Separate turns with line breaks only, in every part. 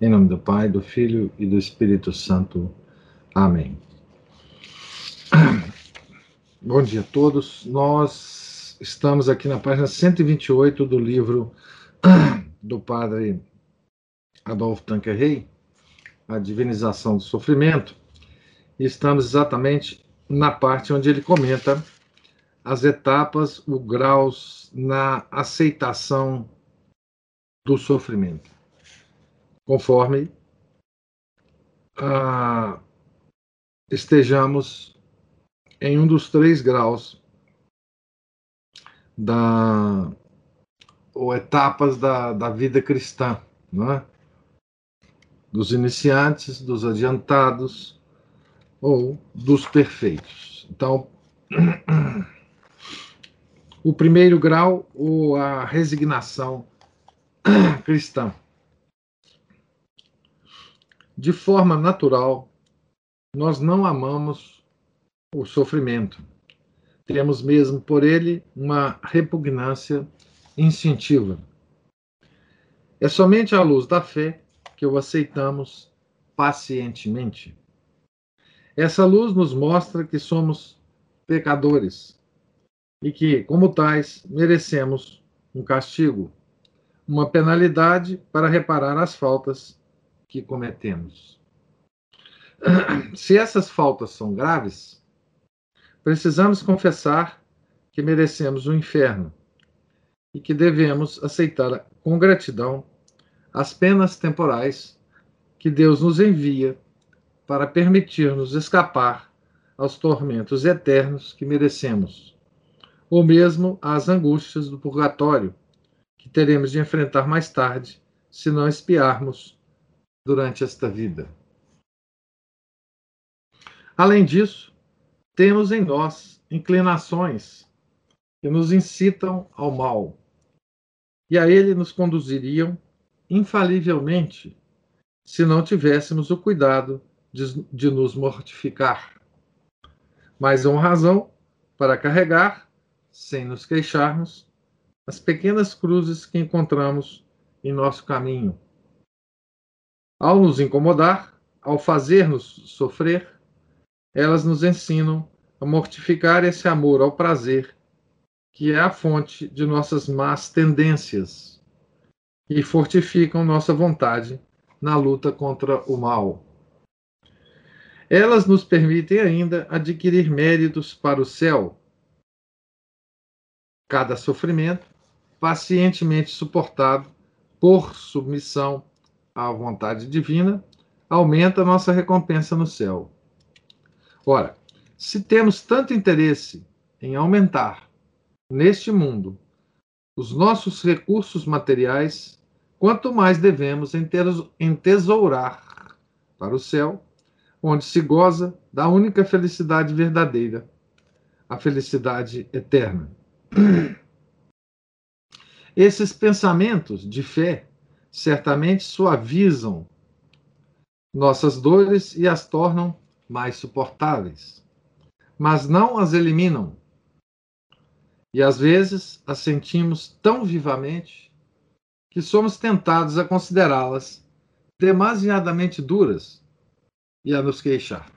Em nome do Pai, do Filho e do Espírito Santo. Amém. Bom dia a todos. Nós estamos aqui na página 128 do livro do padre Adolfo Tanquerrey, A Divinização do Sofrimento. E estamos exatamente na parte onde ele comenta as etapas, os graus na aceitação do sofrimento, conforme ah, estejamos em um dos três graus da ou etapas da, da vida cristã, não é? dos iniciantes, dos adiantados ou dos perfeitos. Então, o primeiro grau, ou a resignação cristã. De forma natural, nós não amamos o sofrimento. Temos mesmo por ele uma repugnância instintiva. É somente à luz da fé que o aceitamos pacientemente. Essa luz nos mostra que somos pecadores e que, como tais, merecemos um castigo, uma penalidade para reparar as faltas que cometemos. Se essas faltas são graves, precisamos confessar que merecemos o inferno e que devemos aceitar com gratidão as penas temporais que Deus nos envia para permitir-nos escapar aos tormentos eternos que merecemos, ou mesmo às angústias do purgatório que teremos de enfrentar mais tarde se não espiarmos durante esta vida. Além disso, temos em nós inclinações que nos incitam ao mal, e a ele nos conduziriam infalivelmente se não tivéssemos o cuidado de, de nos mortificar. Mais uma razão para carregar, sem nos queixarmos, as pequenas cruzes que encontramos em nosso caminho. Ao nos incomodar, ao fazer-nos sofrer, elas nos ensinam a mortificar esse amor ao prazer, que é a fonte de nossas más tendências, e fortificam nossa vontade na luta contra o mal. Elas nos permitem ainda adquirir méritos para o céu. Cada sofrimento, pacientemente suportado por submissão à vontade divina, aumenta nossa recompensa no céu. Ora, se temos tanto interesse em aumentar neste mundo os nossos recursos materiais, quanto mais devemos entesourar para o céu, onde se goza da única felicidade verdadeira, a felicidade eterna. Esses pensamentos de fé certamente suavizam nossas dores e as tornam mais suportáveis, mas não as eliminam. E às vezes as sentimos tão vivamente que somos tentados a considerá-las demasiadamente duras e a nos queixar.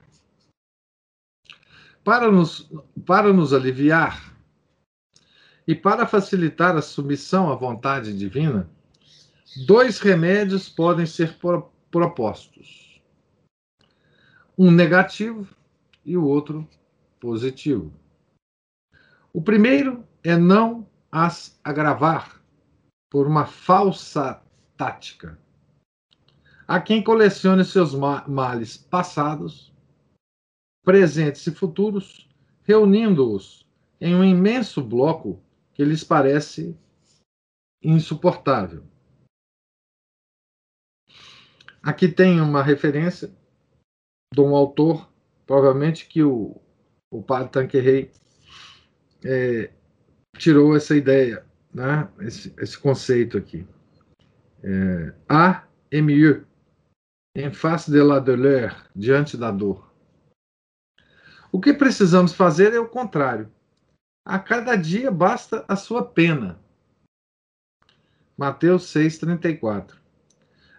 Para nos, para nos aliviar e para facilitar a submissão à vontade divina, dois remédios podem ser propostos um negativo e o outro positivo. O primeiro é não as agravar por uma falsa tática. Há quem colecione seus males passados, presentes e futuros, reunindo-os em um imenso bloco que lhes parece insuportável. Aqui tem uma referência de um autor, provavelmente que o, o padre Tanquerrey é, tirou essa ideia, né? esse, esse conceito aqui. É, a mieux, em face de la douleur, diante da dor. O que precisamos fazer é o contrário. A cada dia basta a sua pena. Mateus 6,34.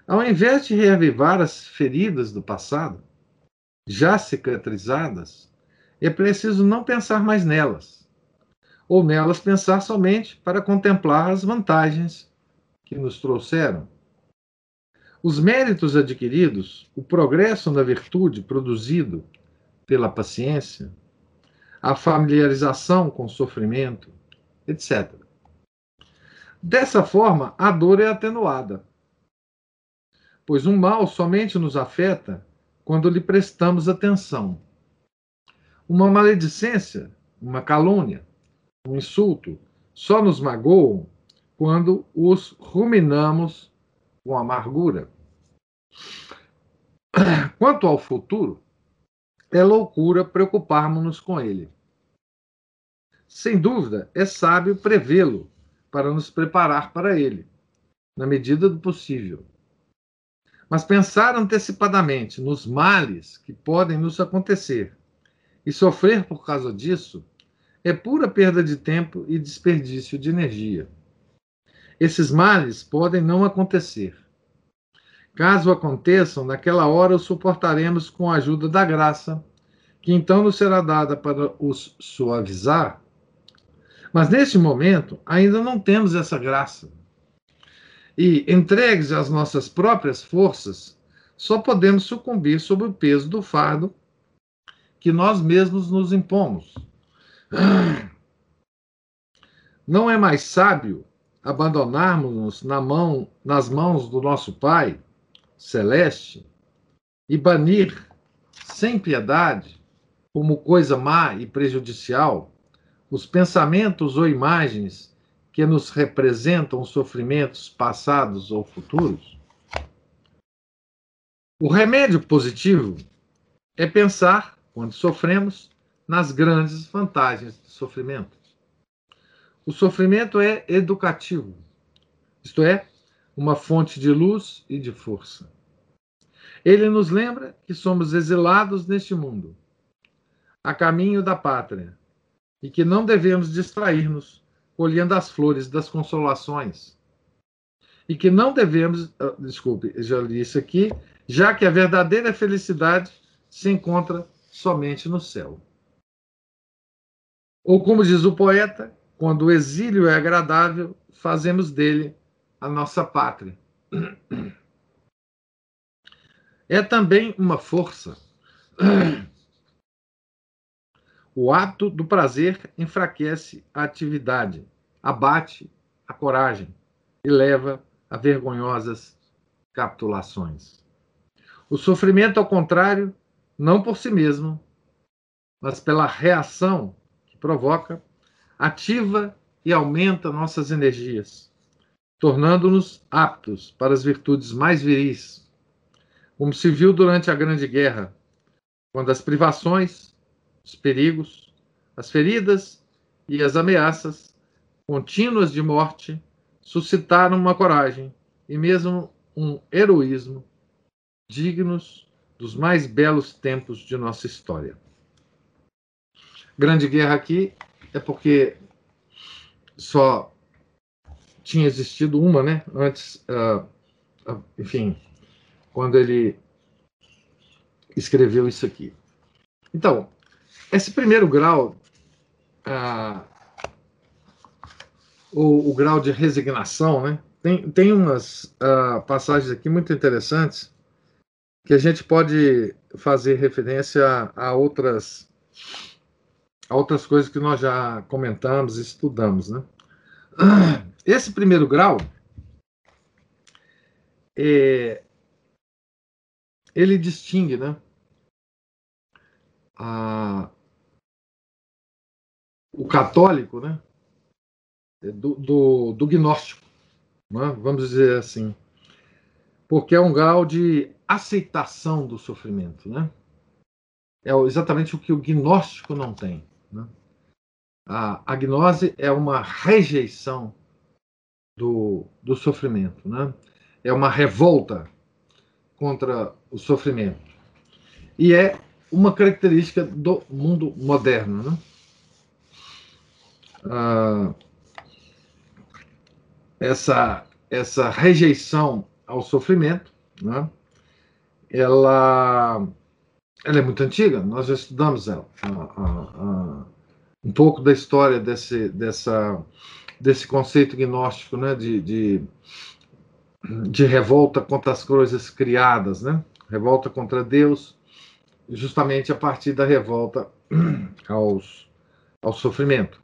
Ao invés de reavivar as feridas do passado, já cicatrizadas, é preciso não pensar mais nelas, ou nelas pensar somente para contemplar as vantagens que nos trouxeram. Os méritos adquiridos, o progresso na virtude produzido pela paciência, a familiarização com o sofrimento, etc. Dessa forma, a dor é atenuada, pois um mal somente nos afeta quando lhe prestamos atenção. Uma maledicência, uma calúnia, um insulto só nos magoam quando os ruminamos com amargura. Quanto ao futuro, é loucura preocuparmos-nos com ele. Sem dúvida, é sábio prevê-lo para nos preparar para ele, na medida do possível. Mas pensar antecipadamente nos males que podem nos acontecer e sofrer por causa disso é pura perda de tempo e desperdício de energia. Esses males podem não acontecer. Caso aconteçam, naquela hora os suportaremos com a ajuda da graça, que então nos será dada para os suavizar. Mas neste momento, ainda não temos essa graça. E, entregues às nossas próprias forças, só podemos sucumbir sob o peso do fardo que nós mesmos nos impomos. Não é mais sábio abandonarmos-nos na mão, nas mãos do nosso Pai celeste e banir sem piedade, como coisa má e prejudicial, os pensamentos ou imagens que nos representam sofrimentos passados ou futuros? O remédio positivo é pensar, quando sofremos, nas grandes vantagens do sofrimento. O sofrimento é educativo, isto é, uma fonte de luz e de força. Ele nos lembra que somos exilados neste mundo, a caminho da pátria, e que não devemos distrair-nos colhendo as flores das consolações. E que não devemos, ah, desculpe, já li isso aqui, já que a verdadeira felicidade se encontra somente no céu. Ou como diz o poeta, quando o exílio é agradável, fazemos dele a nossa pátria. É também uma força. O ato do prazer enfraquece a atividade, abate a coragem e leva a vergonhosas capitulações. O sofrimento, ao contrário, não por si mesmo, mas pela reação que provoca, ativa e aumenta nossas energias, tornando-nos aptos para as virtudes mais viris, como se viu durante a Grande Guerra, quando as privações, os perigos, as feridas e as ameaças contínuas de morte suscitaram uma coragem e mesmo um heroísmo dignos dos mais belos tempos de nossa história. Grande Guerra aqui é porque só tinha existido uma, né? Antes, uh, uh, enfim, quando ele escreveu isso aqui. Então, esse primeiro grau, uh, o, grau de resignação, né? Tem, tem umas passagens aqui muito interessantes que a gente pode fazer referência a, a outras a outras coisas que nós já comentamos e estudamos. Né? Esse primeiro grau, é, ele distingue né, a, o católico né, do, do, do gnóstico, né, vamos dizer assim, porque é um grau de aceitação do sofrimento, né? É exatamente o que o gnóstico não tem. Né? A, a gnose é uma rejeição do, do sofrimento, né? É uma revolta contra o sofrimento. E é uma característica do mundo moderno, né? Ah, essa, essa rejeição ao sofrimento, né? ela, ela é muito antiga, nós já estudamos ela. Um pouco da história desse, dessa, desse conceito gnóstico né? de, de, de revolta contra as coisas criadas, né? revolta contra Deus, justamente a partir da revolta aos, ao sofrimento.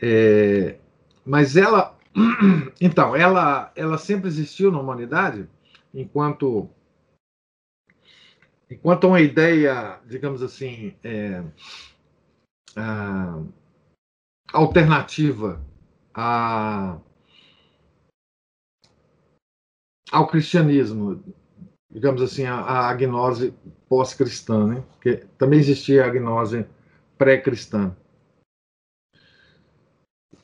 É, mas ela, então, ela, ela sempre existiu na humanidade enquanto enquanto uma ideia, digamos assim, é, alternativa a, ao cristianismo, digamos assim, a, a agnose pós-cristã, né? porque também existia a agnose pré-cristã.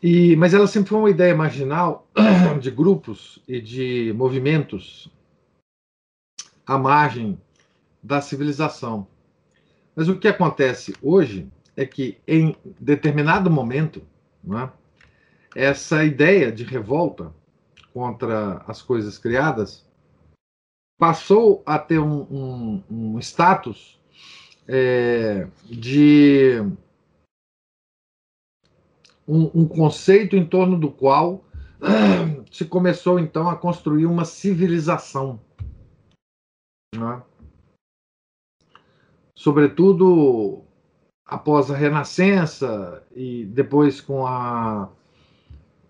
E, mas ela sempre foi uma ideia marginal de grupos e de movimentos à margem da civilização. Mas o que acontece hoje é que, em determinado momento, é, essa ideia de revolta contra as coisas criadas passou a ter um, um, um status é, de um, um conceito em torno do qual se começou então a construir uma civilização. Né? Sobretudo após a Renascença e depois com a,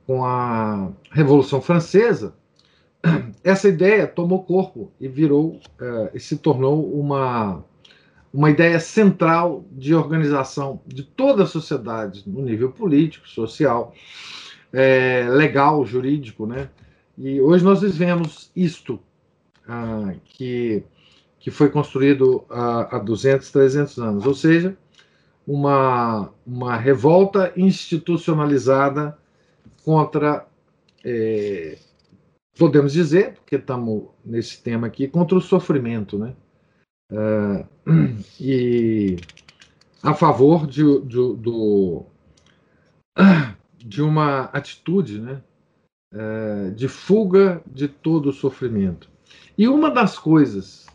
com a Revolução Francesa, essa ideia tomou corpo e virou uh, e se tornou uma uma ideia central de organização de toda a sociedade, no nível político, social, é, legal, jurídico, né? E hoje nós vivemos isto, ah, que, que foi construído há, há 200, 300 anos, ou seja, uma, uma revolta institucionalizada contra, é, podemos dizer, porque estamos nesse tema aqui, contra o sofrimento, né? Uh, e a favor de, de, do, de uma atitude né, uh, de fuga de todo o sofrimento. E uma das coisas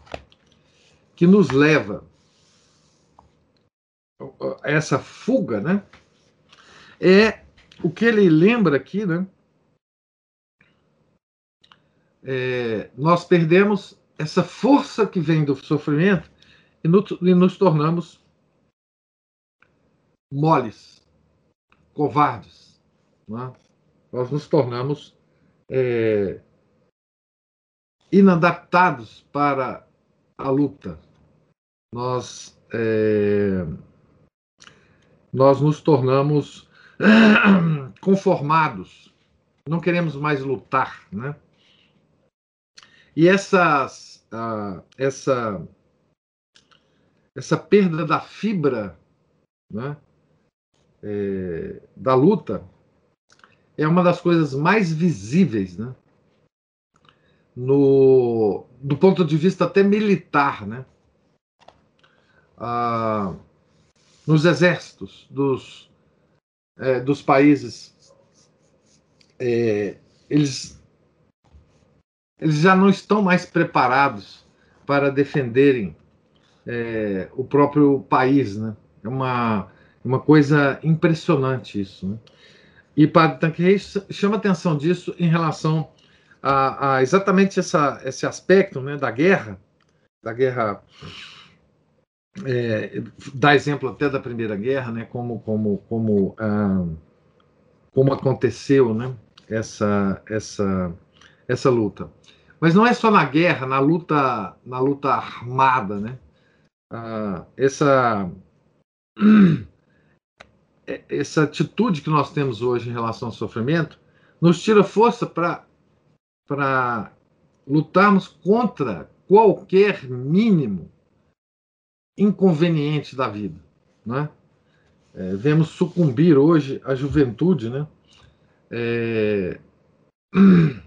que nos leva a essa fuga né, é o que ele lembra aqui, né? É, nós perdemos essa força que vem do sofrimento e, no, e nos tornamos moles, covardes. É? Nós nos tornamos é, inadaptados para a luta. Nós, é, nós nos tornamos conformados, não queremos mais lutar, né? E essas, uh, essa, essa perda da fibra né, é, da luta é uma das coisas mais visíveis né, no, do ponto de vista até militar. Né, nos exércitos dos, é, dos países, é, eles eles já não estão mais preparados para defenderem é, o próprio país, né? É uma, uma coisa impressionante isso, né? E Padre Tanqueray chama atenção disso em relação a, a, exatamente essa, esse aspecto né, da guerra, da guerra, é, dá exemplo até da Primeira Guerra, né, como, como, como, ah, como aconteceu né, essa, essa, essa luta. Mas não é só na guerra, na luta, na luta armada, né? Ah, essa essa atitude que nós temos hoje em relação ao sofrimento nos tira força para para lutarmos contra qualquer mínimo inconveniente da vida. Né? É, vemos sucumbir hoje a juventude, né? É,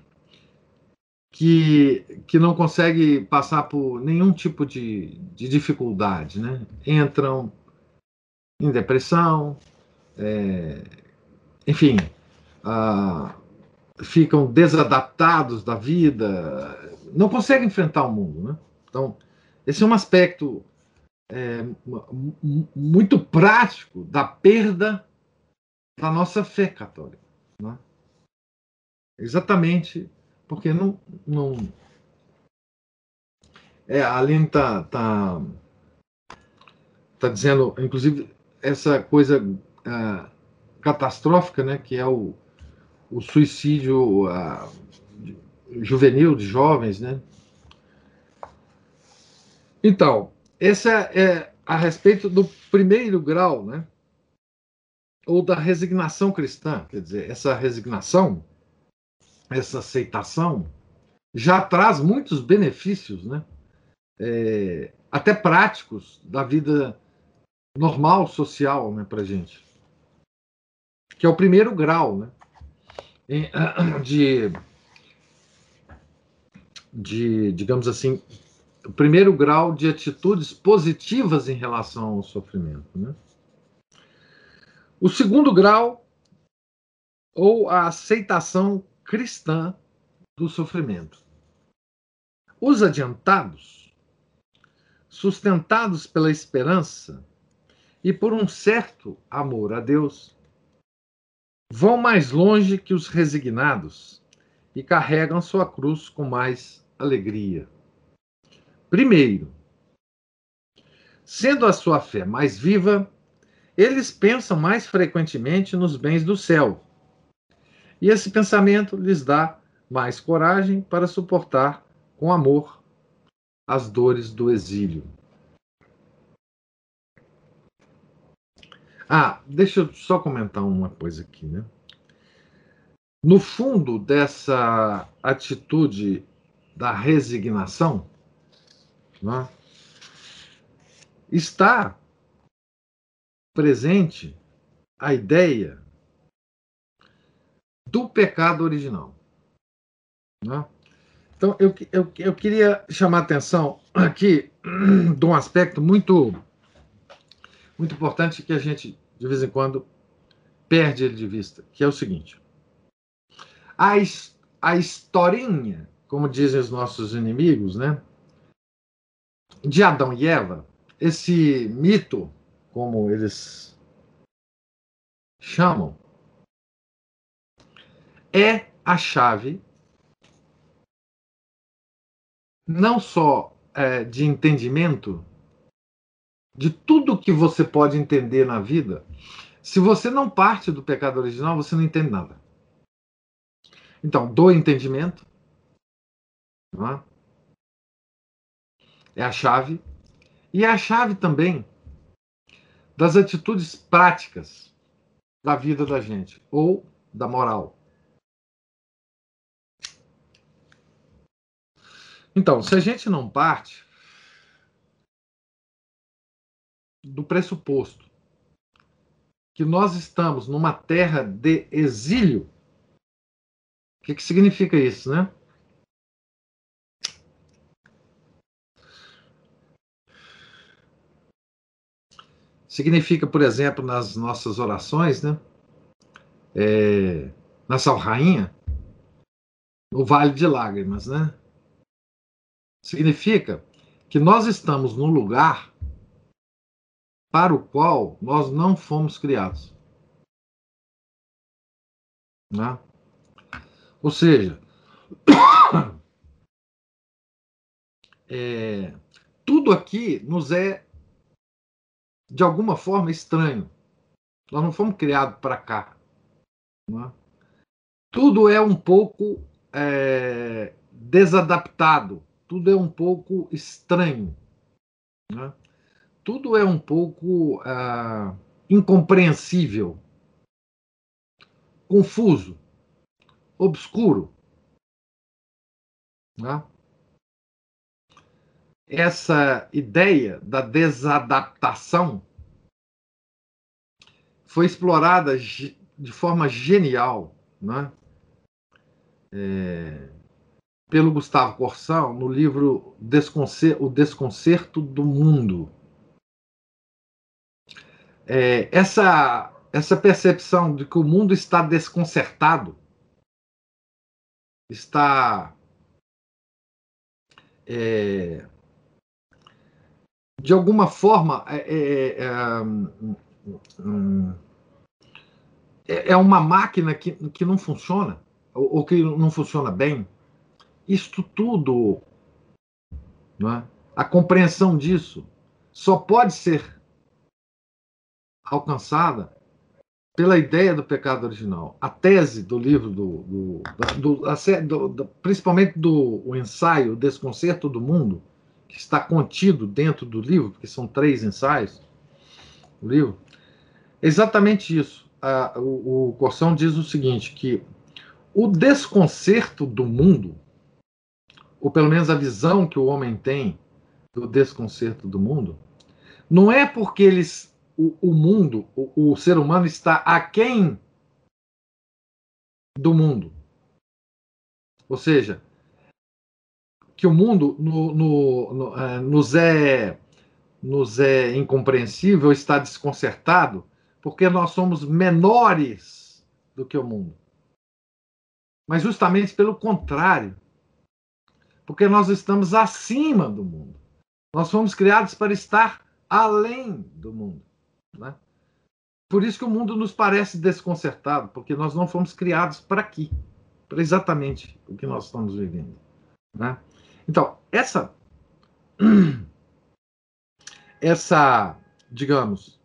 que, que não consegue passar por nenhum tipo de, de dificuldade, né? Entram em depressão, é, enfim, ah, ficam desadaptados da vida, não conseguem enfrentar o mundo, né? Então, esse é um aspecto é, muito prático da perda da nossa fé católica. Né? Exatamente porque não. não é, a Aline está tá, tá dizendo, inclusive, essa coisa uh, catastrófica, né, que é o, o suicídio juvenil de jovens, né? Então, essa é a respeito do primeiro grau, né? Ou da resignação cristã, quer dizer, essa resignação, essa aceitação, já traz muitos benefícios, né? É, até práticos da vida normal, social, né, para gente. Que é o primeiro grau, né? De, de digamos assim, o primeiro grau de atitudes positivas em relação ao sofrimento. Né? O segundo grau, ou a aceitação cristã do sofrimento. Os adiantados, sustentados pela esperança e por um certo amor a Deus, vão mais longe que os resignados e carregam sua cruz com mais alegria. Primeiro, sendo a sua fé mais viva, eles pensam mais frequentemente nos bens do céu. E esse pensamento lhes dá mais coragem para suportar com amor as dores do exílio. Ah, deixa eu só comentar uma coisa aqui, né? No fundo dessa atitude da resignação, né? está presente a ideia do pecado original. Né? Então, eu, eu, eu queria chamar a atenção aqui de um aspecto muito, muito importante que a gente, de vez em quando, perde ele de vista, que é o seguinte. A, a historinha, como dizem os nossos inimigos, né? de Adão e Eva, esse mito, como eles chamam, é a chave não só é, de entendimento de tudo que você pode entender na vida. Se você não parte do pecado original, você não entende nada. Então, do entendimento, é? é a chave. E é a chave também das atitudes práticas da vida da gente, ou da moral. Então, se a gente não parte do pressuposto que nós estamos numa terra de exílio, o que, que significa isso, né? Significa, por exemplo, nas nossas orações, né? É, na Sal Rainha, no Vale de Lágrimas, né? Significa que nós estamos no lugar para o qual nós não fomos criados. Né? Ou seja, é, tudo aqui nos é de alguma forma estranho. Nós não fomos criados para cá. É? Tudo é um pouco é, desadaptado, tudo é um pouco estranho. É? Tudo é um pouco é, incompreensível, confuso, obscuro. É? essa ideia da desadaptação foi explorada de forma genial né? É, pelo Gustavo Corsão no livro O Desconcerto do Mundo. É, essa, essa percepção de que o mundo está desconcertado, está é, de alguma forma é, é, é, é, é uma máquina que, que não funciona, ou, ou que não funciona bem. Isto tudo, é? a compreensão disso, só pode ser alcançada pela ideia do pecado original. A tese do livro, do, do, do, do principalmente do ensaio Desconcerto do Mundo, que está contido dentro do livro, porque são três ensaios, o livro, é exatamente isso a, o, o Corção diz o seguinte, que o desconcerto do mundo, ou pelo menos a visão que o homem tem do desconcerto do mundo, não é porque eles, o, o mundo, o, o ser humano está aquém do mundo. Ou seja, que o mundo no, no, no, é, nos, é, nos é incompreensível, está desconcertado, porque nós somos menores do que o mundo. Mas justamente pelo contrário, porque nós estamos acima do mundo. Nós fomos criados para estar além do mundo. Né? Por isso que o mundo nos parece desconcertado, porque nós não fomos criados para aqui, para exatamente o que nós estamos vivendo. Né? Então, essa, essa, digamos,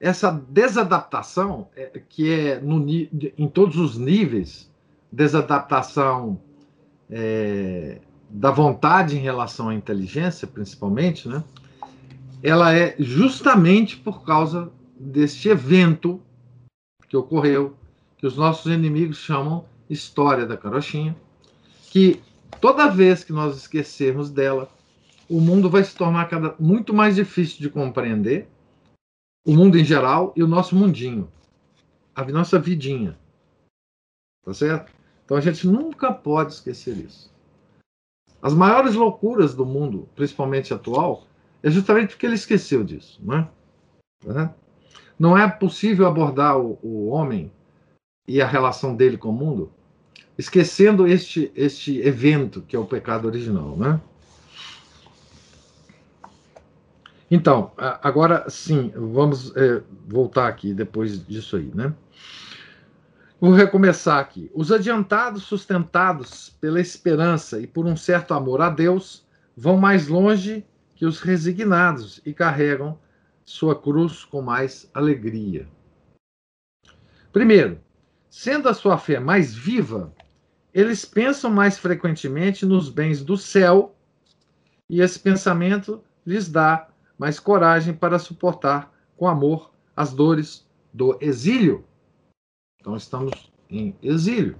essa desadaptação, é, que é no, em todos os níveis, desadaptação é, da vontade em relação à inteligência, principalmente, né? ela é justamente por causa deste evento que ocorreu, que os nossos inimigos chamam história da carochinha, que toda vez que nós esquecermos dela, o mundo vai se tornar cada, muito mais difícil de compreender o mundo em geral e o nosso mundinho, a nossa vidinha. Tá certo? Então a gente nunca pode esquecer isso. As maiores loucuras do mundo, principalmente atual, é justamente porque ele esqueceu disso. Né? Não é possível abordar o, o homem e a relação dele com o mundo esquecendo este, este evento que é o pecado original. Né? Então, agora sim, vamos é, voltar aqui depois disso aí, né? Vou recomeçar aqui. Os adiantados, sustentados pela esperança e por um certo amor a Deus, vão mais longe que os resignados e carregam sua cruz com mais alegria. Primeiro, sendo a sua fé mais viva, eles pensam mais frequentemente nos bens do céu, e esse pensamento lhes dá mas coragem para suportar com amor as dores do exílio. Então estamos em exílio.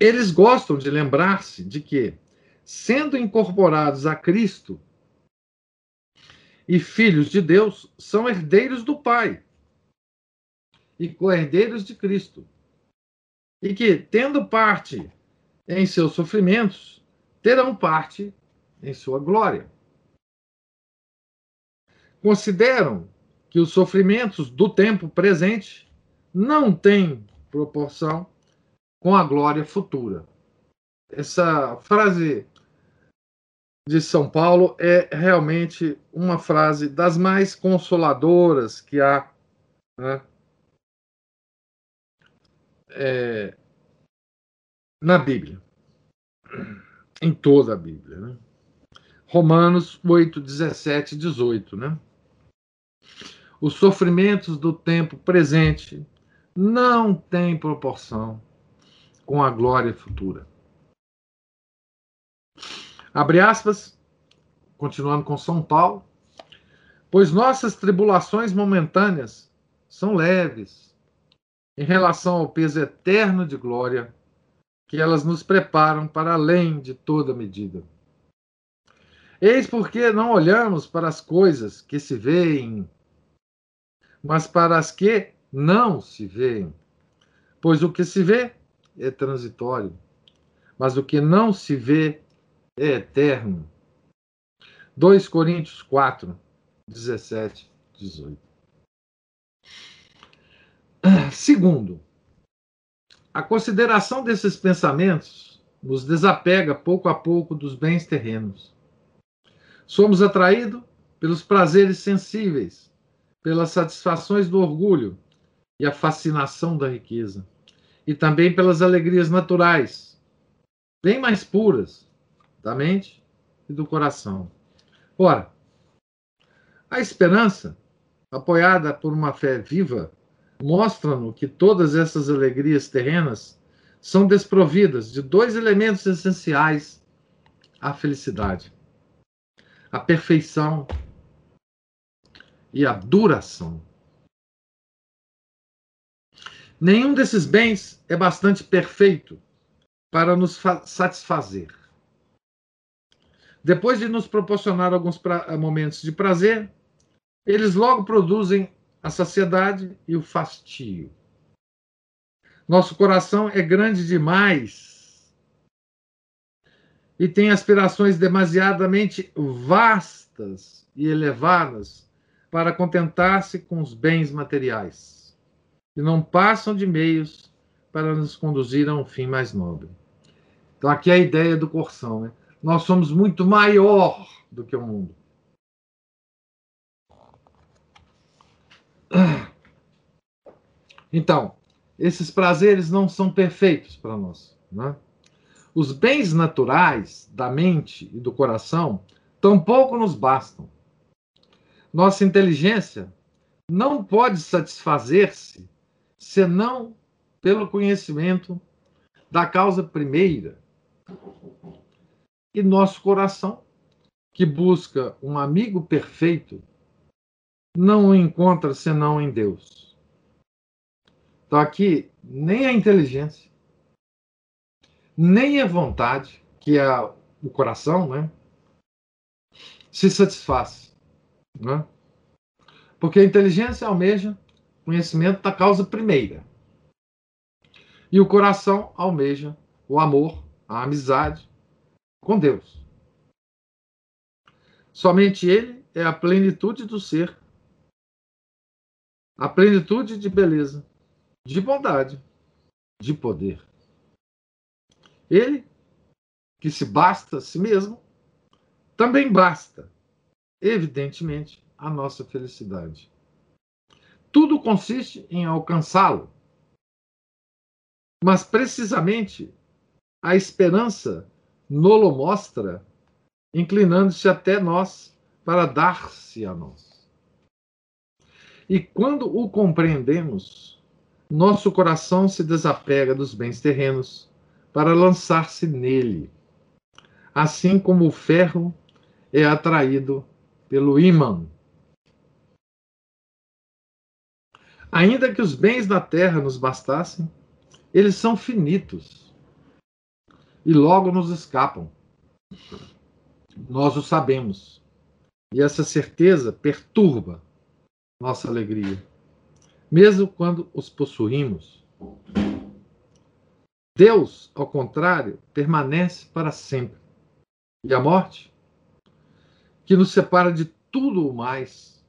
Eles gostam de lembrar-se de que, sendo incorporados a Cristo e filhos de Deus, são herdeiros do Pai e co-herdeiros de Cristo. E que, tendo parte em seus sofrimentos, terão parte em sua glória consideram que os sofrimentos do tempo presente não têm proporção com a glória futura. Essa frase de São Paulo é realmente uma frase das mais consoladoras que há né? é, na Bíblia, em toda a Bíblia. Né? Romanos 8, 17 e 18. Né? Os sofrimentos do tempo presente não têm proporção com a glória futura. Abre aspas, continuando com São Paulo, pois nossas tribulações momentâneas são leves em relação ao peso eterno de glória que elas nos preparam para além de toda medida. Eis porque não olhamos para as coisas que se veem, mas para as que não se veem. Pois o que se vê é transitório, mas o que não se vê é eterno. 2 Coríntios 4, 17, 18. Segundo, a consideração desses pensamentos nos desapega pouco a pouco dos bens terrenos. Somos atraídos pelos prazeres sensíveis, pelas satisfações do orgulho e a fascinação da riqueza, e também pelas alegrias naturais, bem mais puras, da mente e do coração. Ora, a esperança, apoiada por uma fé viva, mostra-nos que todas essas alegrias terrenas são desprovidas de dois elementos essenciais à felicidade: a perfeição e a duração. Nenhum desses bens é bastante perfeito para nos satisfazer. Depois de nos proporcionar alguns momentos de prazer, eles logo produzem a saciedade e o fastio. Nosso coração é grande demais e tem aspirações demasiadamente vastas e elevadas para contentar-se com os bens materiais, e não passam de meios para nos conduzir a um fim mais nobre. Então, aqui é a ideia do corção, né? Nós somos muito maior do que o mundo. Então, esses prazeres não são perfeitos para nós. Né? Os bens naturais da mente e do coração tampouco nos bastam. Nossa inteligência não pode satisfazer-se senão pelo conhecimento da causa primeira. E nosso coração, que busca um amigo perfeito, não o encontra senão em Deus. Então aqui, nem a inteligência, nem a vontade, que é o coração, né, se satisfaz. Né? Porque a inteligência almeja conhecimento da causa primeira. E o coração almeja o amor, a amizade com Deus. Somente Ele é a plenitude do ser a plenitude de beleza, de bondade, de poder. Ele, que se basta a si mesmo, também basta, evidentemente, a nossa felicidade. Tudo consiste em alcançá-lo. Mas, precisamente, a esperança nolo mostra, inclinando-se até nós para dar-se a nós. E quando o compreendemos, nosso coração se desapega dos bens terrenos para lançar-se nele, assim como o ferro é atraído pelo ímã. Ainda que os bens da terra nos bastassem, eles são finitos e logo nos escapam. Nós o sabemos. E essa certeza perturba nossa alegria, mesmo quando os possuímos. Deus, ao contrário, permanece para sempre. E a morte, que nos separa de tudo o mais,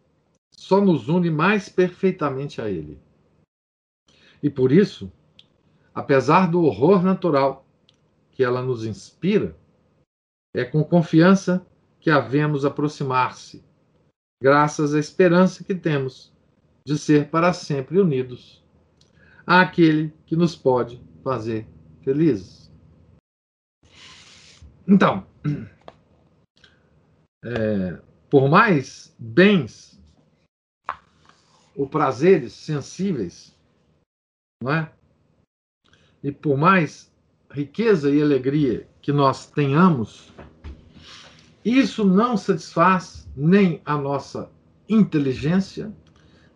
só nos une mais perfeitamente a Ele. E por isso, apesar do horror natural que ela nos inspira, é com confiança que a vemos aproximar-se graças à esperança que temos de ser para sempre unidos àquele que nos pode fazer felizes. Então, é, por mais bens ou prazeres sensíveis, não é? E por mais riqueza e alegria que nós tenhamos, isso não satisfaz nem a nossa inteligência,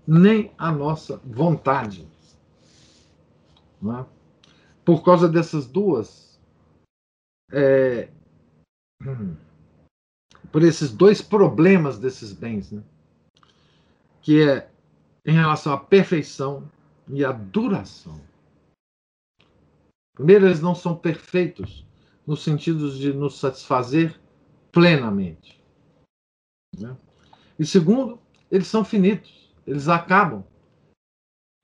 nem a nossa vontade. É? por causa dessas duas. É, por esses dois problemas desses bens, né? que é em relação à perfeição e à duração. Primeiro, eles não são perfeitos no sentido de nos satisfazer plenamente. Né? E segundo, eles são finitos, eles acabam.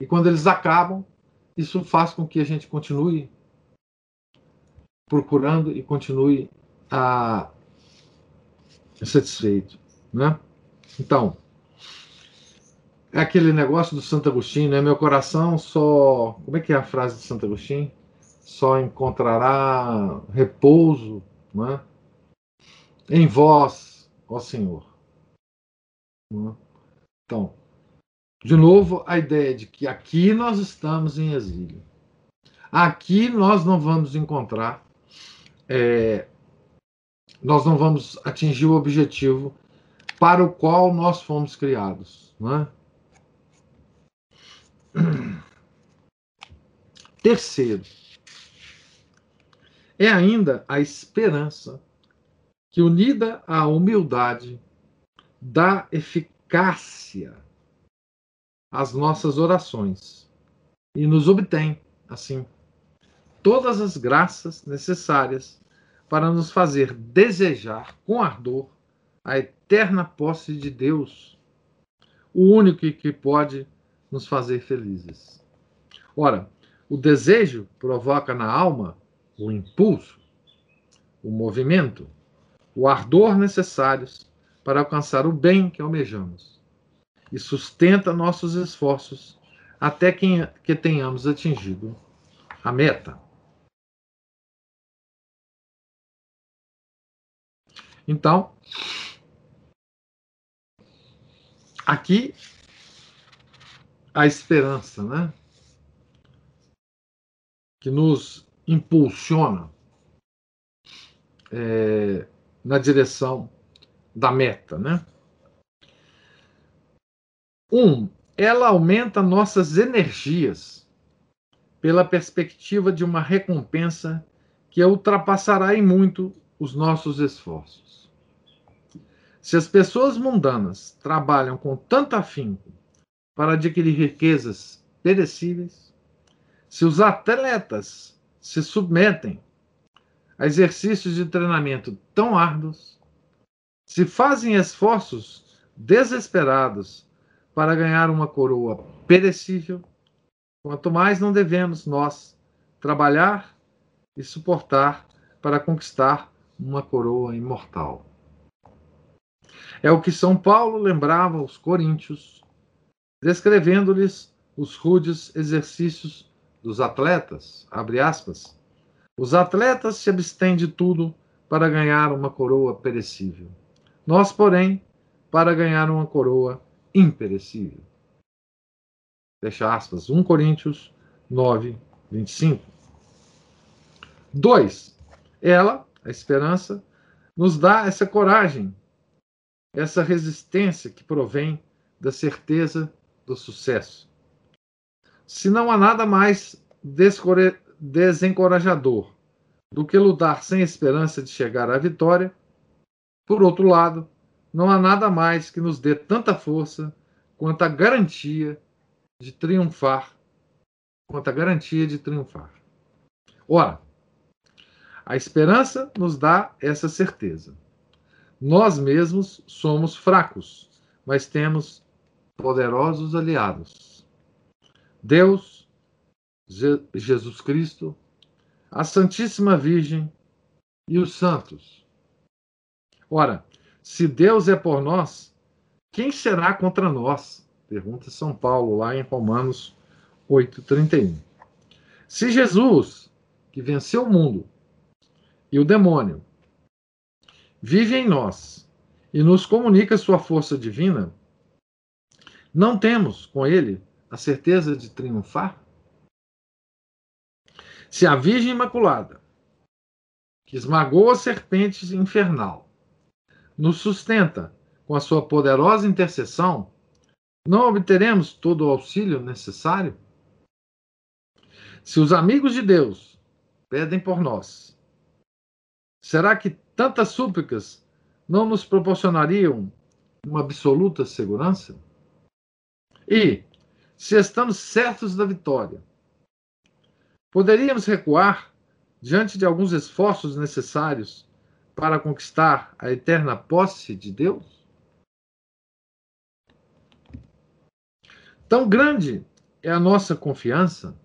E quando eles acabam, isso faz com que a gente continue procurando e continue a satisfeito, né? Então, é aquele negócio do Santo Agostinho, né? Meu coração só, como é que é a frase de Santo Agostinho? Só encontrará repouso, né? Em vós, ó Senhor. Né? Então, de novo, a ideia de que aqui nós estamos em exílio. Aqui nós não vamos encontrar, é, nós não vamos atingir o objetivo para o qual nós fomos criados. Não é? Terceiro, é ainda a esperança que, unida à humildade, dá eficácia às nossas orações e nos obtém, assim, todas as graças necessárias para nos fazer desejar com ardor a eterna posse de Deus, o único que pode nos fazer felizes. Ora, o desejo provoca na alma o impulso, o movimento, o ardor necessários para alcançar o bem que almejamos e sustenta nossos esforços até que, que tenhamos atingido a meta. Então, aqui a esperança, né? Que nos impulsiona é, na direção da meta, né? Um, ela aumenta nossas energias pela perspectiva de uma recompensa que ultrapassará em muito os nossos esforços. Se as pessoas mundanas trabalham com tanto afinco para adquirir riquezas perecíveis, se os atletas se submetem a exercícios de treinamento tão árduos, se fazem esforços desesperados para ganhar uma coroa perecível, quanto mais não devemos nós trabalhar e suportar para conquistar uma coroa imortal. É o que São Paulo lembrava aos coríntios, descrevendo-lhes os rudes exercícios dos atletas, aspas. Os atletas se abstêm de tudo para ganhar uma coroa perecível. Nós, porém, para ganhar uma coroa imperecível. Fecha aspas. 1 Coríntios 9, 25. 2. Ela, a esperança, nos dá essa coragem, essa resistência que provém da certeza do sucesso. Se não há nada mais desencorajador do que lutar sem esperança de chegar à vitória, por outro lado, não há nada mais que nos dê tanta força quanto a garantia de triunfar, quanto a garantia de triunfar. Ora, a esperança nos dá essa certeza. Nós mesmos somos fracos, mas temos poderosos aliados. Deus, Je Jesus Cristo, a Santíssima Virgem e os santos. Ora, se Deus é por nós, quem será contra nós? Pergunta São Paulo lá em Romanos 8:31. Se Jesus, que venceu o mundo, e o demônio. Vive em nós e nos comunica sua força divina. Não temos com ele a certeza de triunfar? Se a Virgem Imaculada, que esmagou a serpente infernal, nos sustenta com a sua poderosa intercessão, não obteremos todo o auxílio necessário? Se os amigos de Deus pedem por nós. Será que tantas súplicas não nos proporcionariam uma absoluta segurança? E, se estamos certos da vitória, poderíamos recuar diante de alguns esforços necessários para conquistar a eterna posse de Deus? Tão grande é a nossa confiança,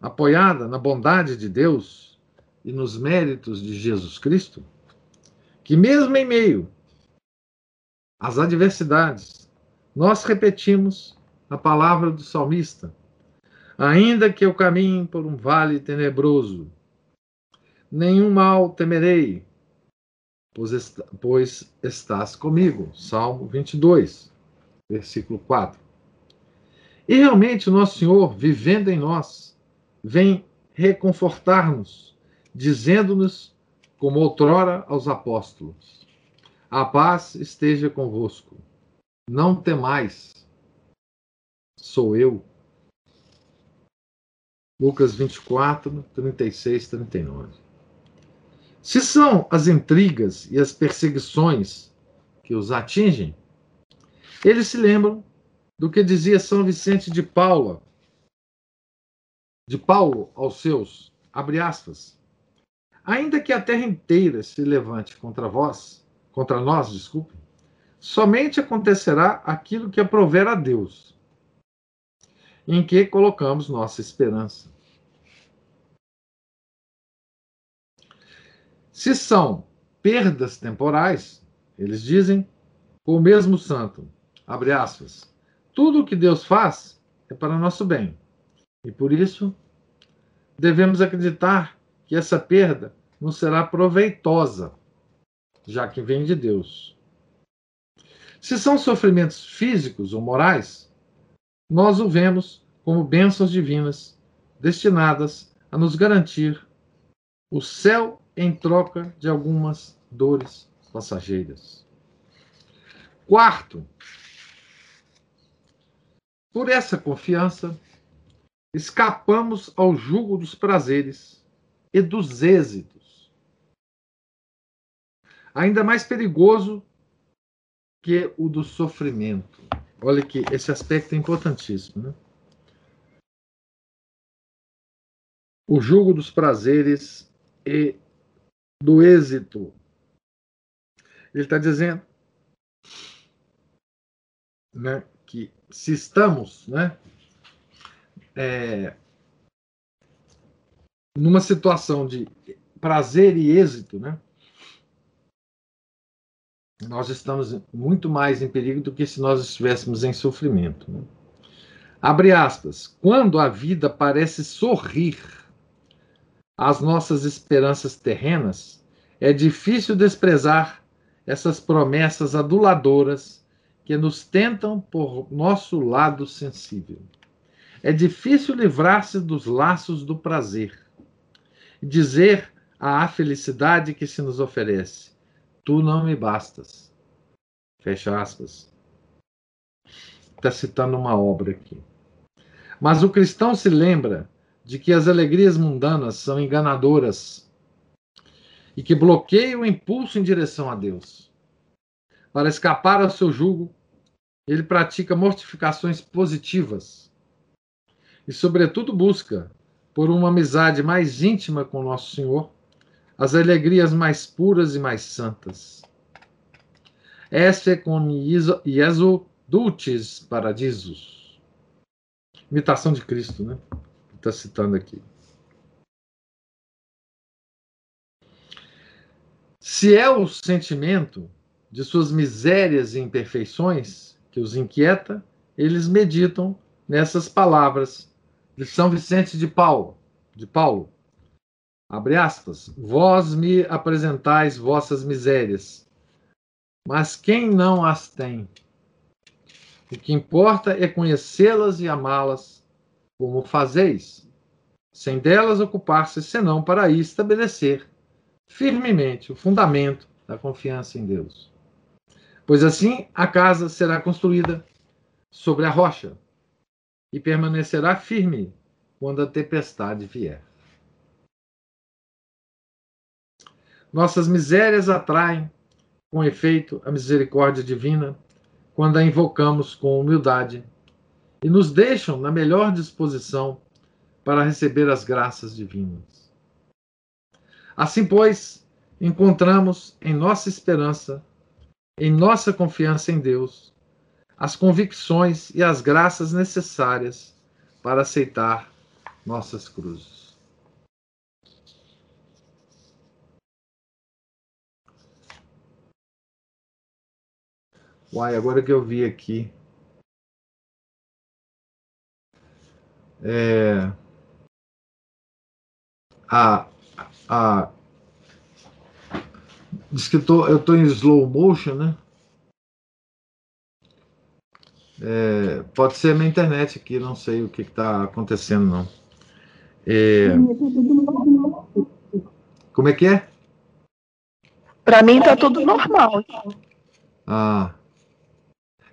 apoiada na bondade de Deus e nos méritos de Jesus Cristo, que, mesmo em meio às adversidades, nós repetimos a palavra do salmista: ainda que eu caminhe por um vale tenebroso, nenhum mal temerei, pois, pois estás comigo. Salmo 22, versículo 4. E realmente nosso Senhor, vivendo em nós, vem reconfortar-nos, dizendo-nos, como outrora aos apóstolos: A paz esteja convosco. Não temais, sou eu. Lucas 24, 36, 39. Se são as intrigas e as perseguições que os atingem, eles se lembram do que dizia São Vicente de Paula, de Paulo aos seus, abre aspas, ainda que a terra inteira se levante contra vós, contra nós, desculpe, somente acontecerá aquilo que aprover a Deus, em que colocamos nossa esperança. Se são perdas temporais, eles dizem, com o mesmo santo, abre aspas, tudo o que Deus faz é para nosso bem. E por isso, devemos acreditar que essa perda nos será proveitosa, já que vem de Deus. Se são sofrimentos físicos ou morais, nós o vemos como bênçãos divinas destinadas a nos garantir o céu em troca de algumas dores passageiras. Quarto, por essa confiança, escapamos ao jugo dos prazeres e dos êxitos. Ainda mais perigoso que o do sofrimento. Olha que esse aspecto é importantíssimo. Né? O jugo dos prazeres e do êxito. Ele está dizendo né, que se estamos né, é, numa situação de prazer e êxito, né, nós estamos muito mais em perigo do que se nós estivéssemos em sofrimento. Né? Abre aspas. Quando a vida parece sorrir às nossas esperanças terrenas, é difícil desprezar essas promessas aduladoras que nos tentam por nosso lado sensível. É difícil livrar-se dos laços do prazer dizer à felicidade que se nos oferece: Tu não me bastas. Fecha aspas. Está citando uma obra aqui. Mas o cristão se lembra de que as alegrias mundanas são enganadoras e que bloqueiam o impulso em direção a Deus. Para escapar ao seu jugo, ele pratica mortificações positivas e, sobretudo, busca, por uma amizade mais íntima com Nosso Senhor, as alegrias mais puras e mais santas. Esse con Iesu dulcis paradisos. Imitação de Cristo, né? Está citando aqui. Se é o sentimento de suas misérias e imperfeições que os inquieta, eles meditam nessas palavras de São Vicente de Paulo, de Paulo. Abre aspas. Vós me apresentais vossas misérias, mas quem não as tem? O que importa é conhecê-las e amá-las, como fazeis, sem delas ocupar-se, senão para aí estabelecer firmemente o fundamento da confiança em Deus pois assim a casa será construída sobre a rocha e permanecerá firme quando a tempestade vier. Nossas misérias atraem, com efeito, a misericórdia divina quando a invocamos com humildade e nos deixam na melhor disposição para receber as graças divinas. Assim, pois, encontramos em nossa esperança, em nossa confiança em Deus, as convicções e as graças necessárias para aceitar nossas cruzes. Uai, agora que eu vi aqui. É, a, a, diz que eu tô, eu em slow motion, né? É, pode ser a minha internet aqui, não sei o que está acontecendo, não. É, como é que é?
Para mim tá tudo normal.
Ah.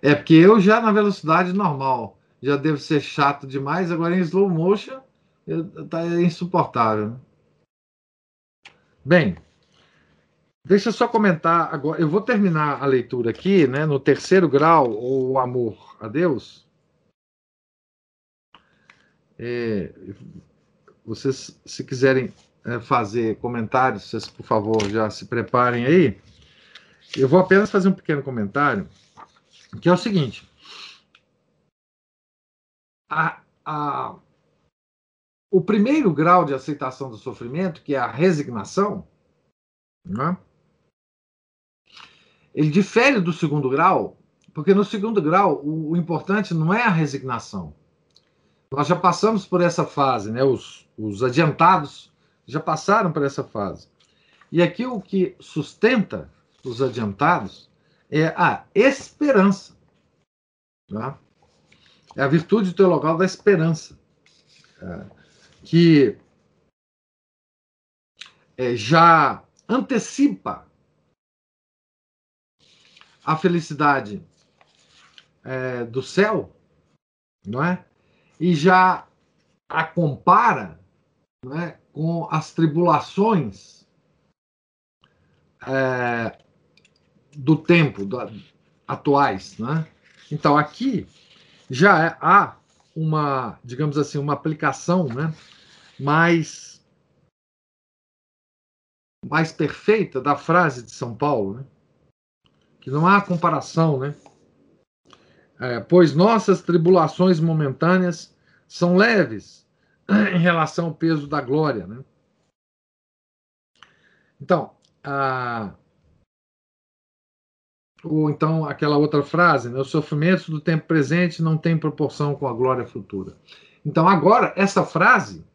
É porque eu já na velocidade normal já devo ser chato demais, agora em slow motion está insuportável. Bem, deixa eu só comentar agora. Eu vou terminar a leitura aqui, né, no terceiro grau, o amor a Deus. É, vocês, se quiserem é, fazer comentários, vocês, por favor, já se preparem aí. Eu vou apenas fazer um pequeno comentário que é o seguinte: a, a, o primeiro grau de aceitação do sofrimento, que é a resignação, né, ele difere do segundo grau, porque no segundo grau o, o, importante não é a resignação. Nós já passamos por essa fase, né? Os, os adiantados já passaram por essa fase. E aqui o que sustenta os adiantados é a esperança. Tá? É a virtude teologal da esperança, é, que é, já antecipa a felicidade é, do céu, não é? E já a compara não é, com as tribulações é, do tempo, do, atuais. Né? Então, aqui já é, há uma, digamos assim, uma aplicação né, mais, mais perfeita da frase de São Paulo, né? Que não há comparação, né? É, pois nossas tribulações momentâneas são leves em relação ao peso da glória, né? Então, a, ou então aquela outra frase, né? os sofrimentos do tempo presente não têm proporção com a glória futura. Então, agora, essa frase,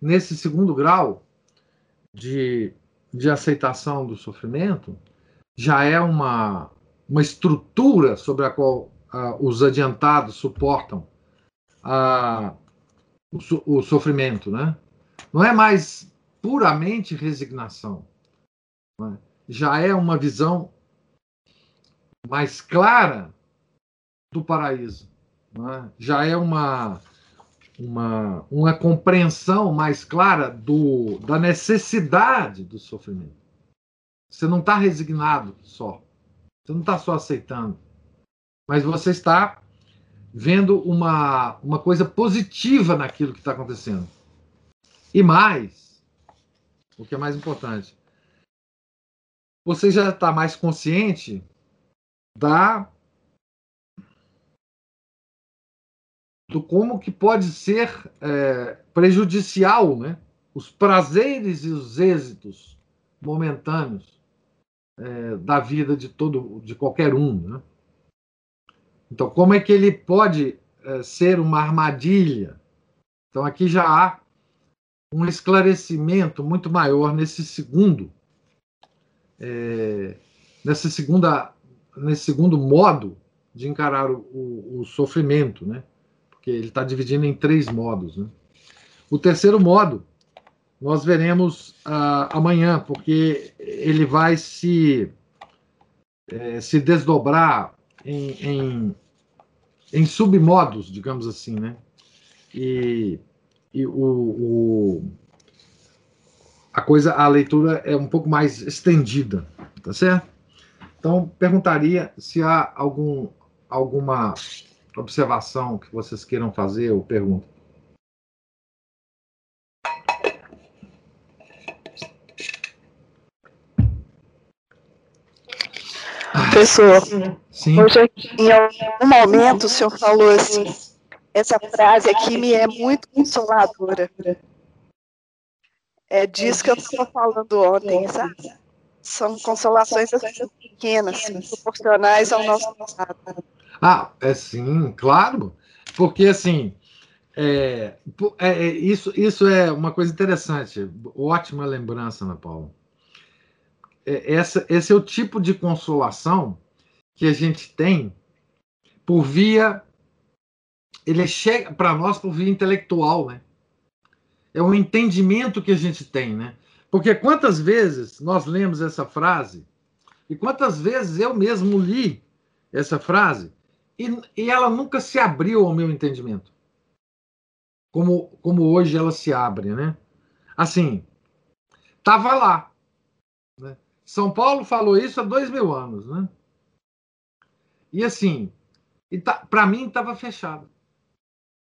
nesse segundo grau de, de aceitação do sofrimento, já é uma, uma estrutura sobre a qual os adiantados suportam o, o sofrimento. Né? Não é mais puramente resignação. Né? Já é uma visão mais clara do paraíso. É? Já é uma, uma, uma compreensão mais clara do, da necessidade do sofrimento. Você não está resignado só. Você não está só aceitando. Mas você está vendo uma, uma coisa positiva naquilo que está acontecendo. E mais, o que é mais importante, você já está mais consciente da do como que pode ser é, prejudicial, né? Os prazeres e os êxitos momentâneos é, da vida de todo, de qualquer um, né? Então, como é que ele pode é, ser uma armadilha? Então, aqui já há um esclarecimento muito maior nesse segundo, é, nessa segunda nesse segundo modo de encarar o, o, o sofrimento, né? Porque ele está dividindo em três modos. Né? O terceiro modo nós veremos uh, amanhã, porque ele vai se é, se desdobrar em, em, em, submodos, digamos assim, né? E, e o, o a coisa, a leitura é um pouco mais estendida, tá certo? Então, perguntaria se há algum, alguma observação que vocês queiram fazer ou pergunta.
Professor, Sim. hoje em algum momento o senhor falou assim, essa frase aqui me é muito consoladora. É disso que eu estava falando ontem, sabe? São consolações assim, pequenas, proporcionais ao nosso passado.
Ah, é sim, claro. Porque assim, é, é, é, isso, isso é uma coisa interessante. Ótima lembrança, Ana Paula. É, essa, esse é o tipo de consolação que a gente tem por via. Ele chega para nós por via intelectual, né? É um entendimento que a gente tem, né? Porque quantas vezes nós lemos essa frase e quantas vezes eu mesmo li essa frase e, e ela nunca se abriu ao meu entendimento. Como, como hoje ela se abre, né? Assim, estava lá. São Paulo falou isso há dois mil anos, né? E assim, tá, para mim estava fechado.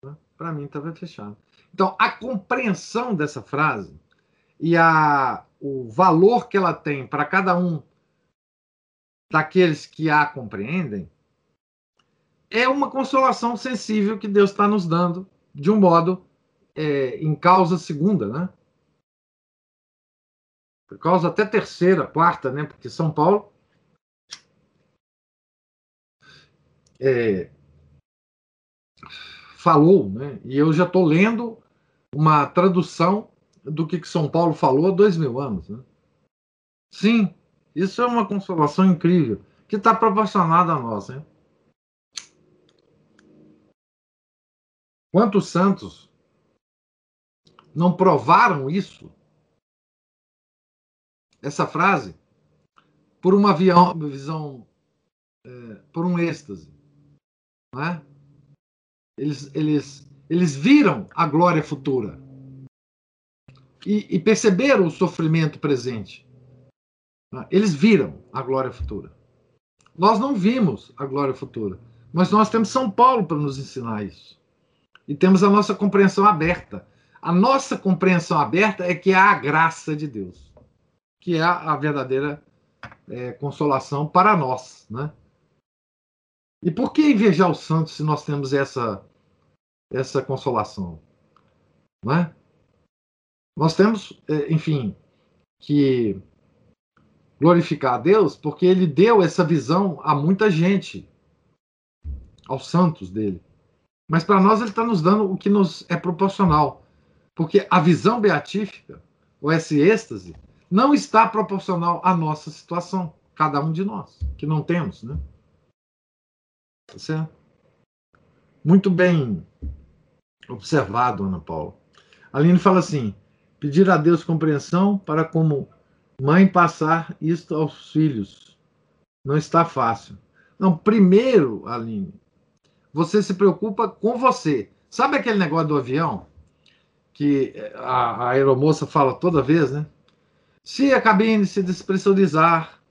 Né? Para mim estava fechado. Então, a compreensão dessa frase e a, o valor que ela tem para cada um daqueles que a compreendem é uma consolação sensível que Deus está nos dando, de um modo é, em causa segunda, né? Por causa até terceira, quarta, né? Porque São Paulo é, falou, né? E eu já estou lendo uma tradução do que, que São Paulo falou há dois mil anos. Né? Sim, isso é uma consolação incrível que está proporcionada a nós. Né? Quantos santos não provaram isso essa frase por uma visão, é, por um êxtase. Não é? eles, eles, eles viram a glória futura e, e perceberam o sofrimento presente. É? Eles viram a glória futura. Nós não vimos a glória futura, mas nós temos São Paulo para nos ensinar isso. E temos a nossa compreensão aberta. A nossa compreensão aberta é que há a graça de Deus que é a, verdadeira é, consolação para nós, né? E por que invejar os santos se nós temos essa essa consolação, não é? Nós temos, é, enfim, que glorificar a Deus porque Ele deu essa visão a muita gente, aos santos dele. Mas para nós Ele está nos dando o que nos é proporcional, porque a visão beatífica, ou esse êxtase, não está proporcional à nossa situação, cada um de nós, que não temos, né? Tá certo? Muito bem observado, Ana Paula. Aline fala assim: pedir a Deus compreensão para como mãe passar isto aos filhos. Não está fácil. Não, primeiro, Aline, você se preocupa com você. Sabe aquele negócio do avião que a, a aeromoça fala toda vez, né? Se a cabine se despressurizar,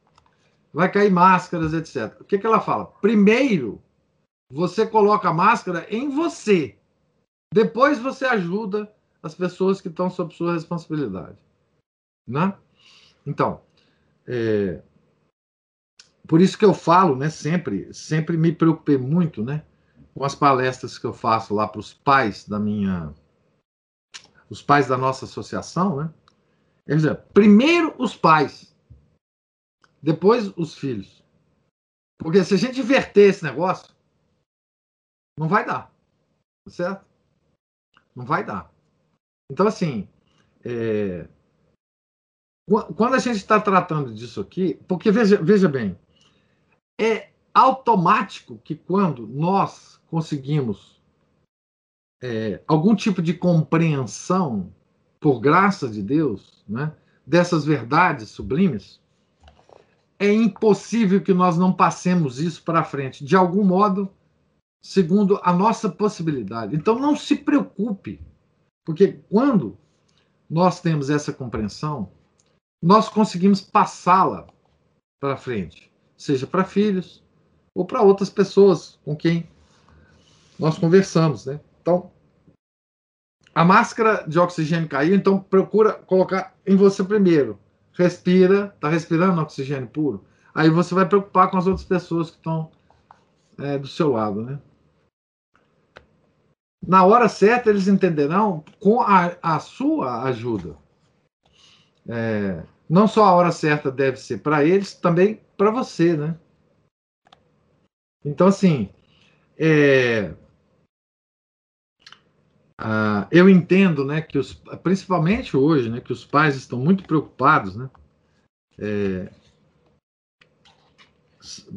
vai cair máscaras, etc. O que, que ela fala? Primeiro, você coloca a máscara em você. Depois você ajuda as pessoas que estão sob sua responsabilidade. Né? Então, é, por isso que eu falo, né, sempre, sempre me preocupei muito, né, com as palestras que eu faço lá para os pais da minha, os pais da nossa associação, né, Quer dizer, primeiro os pais, depois os filhos. Porque se a gente inverter esse negócio, não vai dar. Tá certo? Não vai dar. Então, assim, é... quando a gente está tratando disso aqui, porque veja, veja bem, é automático que quando nós conseguimos é, algum tipo de compreensão por graça de Deus, né, dessas verdades sublimes, é impossível que nós não passemos isso para frente, de algum modo, segundo a nossa possibilidade. Então, não se preocupe, porque quando nós temos essa compreensão, nós conseguimos passá-la para frente, seja para filhos ou para outras pessoas com quem nós conversamos, né? Então, a máscara de oxigênio caiu, então procura colocar em você primeiro. Respira, tá respirando oxigênio puro. Aí você vai preocupar com as outras pessoas que estão é, do seu lado, né? Na hora certa eles entenderão com a, a sua ajuda. É, não só a hora certa deve ser para eles, também para você, né? Então, assim, é, ah, eu entendo, né, que os, principalmente hoje, né, que os pais estão muito preocupados, né, é,